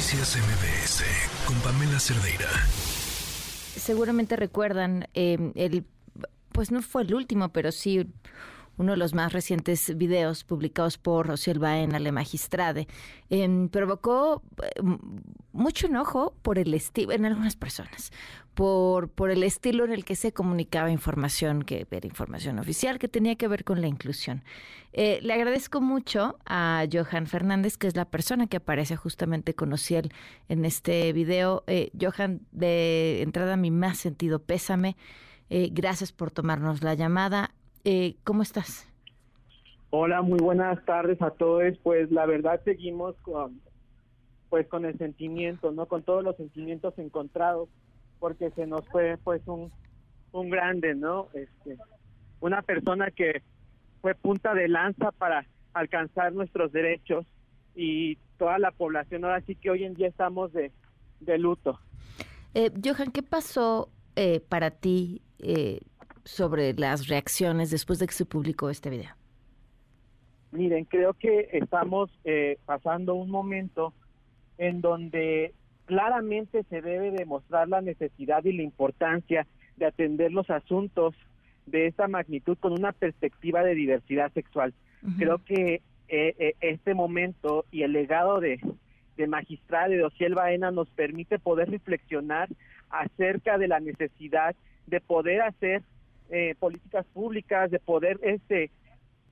Noticias MBS con Pamela Cerdeira. Seguramente recuerdan eh, el, pues no fue el último, pero sí uno de los más recientes videos publicados por Rociel Baena, la magistrade, em, provocó eh, mucho enojo por el estilo en algunas personas, por, por el estilo en el que se comunicaba información, que era información oficial, que tenía que ver con la inclusión. Eh, le agradezco mucho a Johan Fernández, que es la persona que aparece justamente con Ociel en este video. Eh, Johan, de entrada mi más sentido pésame. gracias por tomarnos la llamada. Eh, ¿Cómo estás? Hola, muy buenas tardes a todos. Pues la verdad seguimos con, pues con el sentimiento, ¿no? Con todos los sentimientos encontrados, porque se nos fue, pues, un, un grande, ¿no? Este, una persona que fue punta de lanza para alcanzar nuestros derechos y toda la población ahora sí que hoy en día estamos de, de luto. Eh, Johan, ¿qué pasó eh, para ti eh, sobre las reacciones después de que se publicó este video? Miren, creo que estamos eh, pasando un momento en donde claramente se debe demostrar la necesidad y la importancia de atender los asuntos de esta magnitud con una perspectiva de diversidad sexual. Creo que eh, eh, este momento y el legado de, de magistrada de Ociel Baena nos permite poder reflexionar acerca de la necesidad de poder hacer eh, políticas públicas, de poder este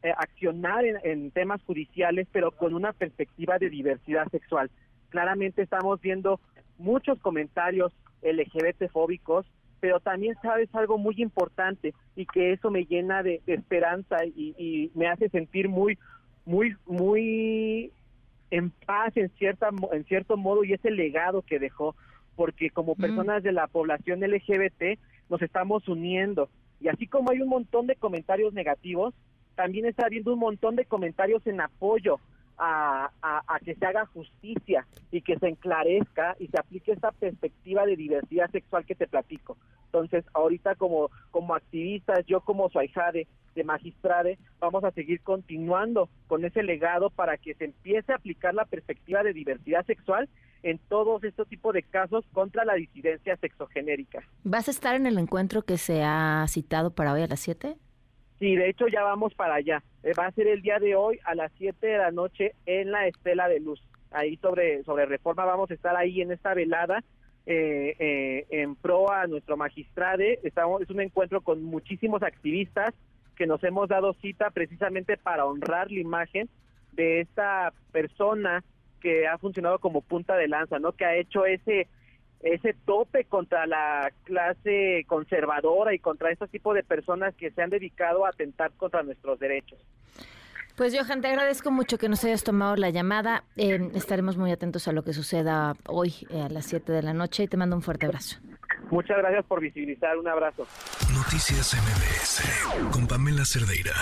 eh, accionar en, temas judiciales, pero con una perspectiva de diversidad sexual. Claramente estamos viendo muchos comentarios LGBT fóbicos, pero también sabes algo muy importante y que eso me llena de, esperanza y, y, me hace sentir muy, muy, muy en paz en cierta, en cierto modo y ese legado que dejó, porque como personas de la población LGBT nos estamos uniendo, y así como hay un montón de comentarios negativos, también está habiendo un montón de comentarios en apoyo a, que se haga justicia y que se enclarezca y se aplique esta perspectiva de diversidad sexual que te platico. Entonces, ahorita como, como activistas, yo como su ahijade de magistrade, vamos a seguir continuando con ese legado para que se empiece a aplicar la perspectiva de diversidad sexual en todos estos tipos de casos contra la disidencia sexogenérica. ¿Vas a estar en el encuentro que se ha citado para hoy a las 7? Sí, de hecho ya vamos para allá. Eh, va a ser el día de hoy a las 7 de la noche en la Estela de Luz. Ahí sobre, sobre reforma vamos a estar ahí en esta velada eh, eh, en pro a nuestro magistrade. Estamos, es un encuentro con muchísimos activistas que nos hemos dado cita precisamente para honrar la imagen de esta persona que ha funcionado como punta de lanza, ¿no? Que ha hecho ese ese tope contra la clase conservadora y contra este tipo de personas que se han dedicado a atentar contra nuestros derechos. Pues Johan, te agradezco mucho que nos hayas tomado la llamada. Eh, estaremos muy atentos a lo que suceda hoy eh, a las 7 de la noche y te mando un fuerte abrazo. Muchas gracias por visibilizar. Un abrazo. Noticias MBS con Pamela Cerdeira.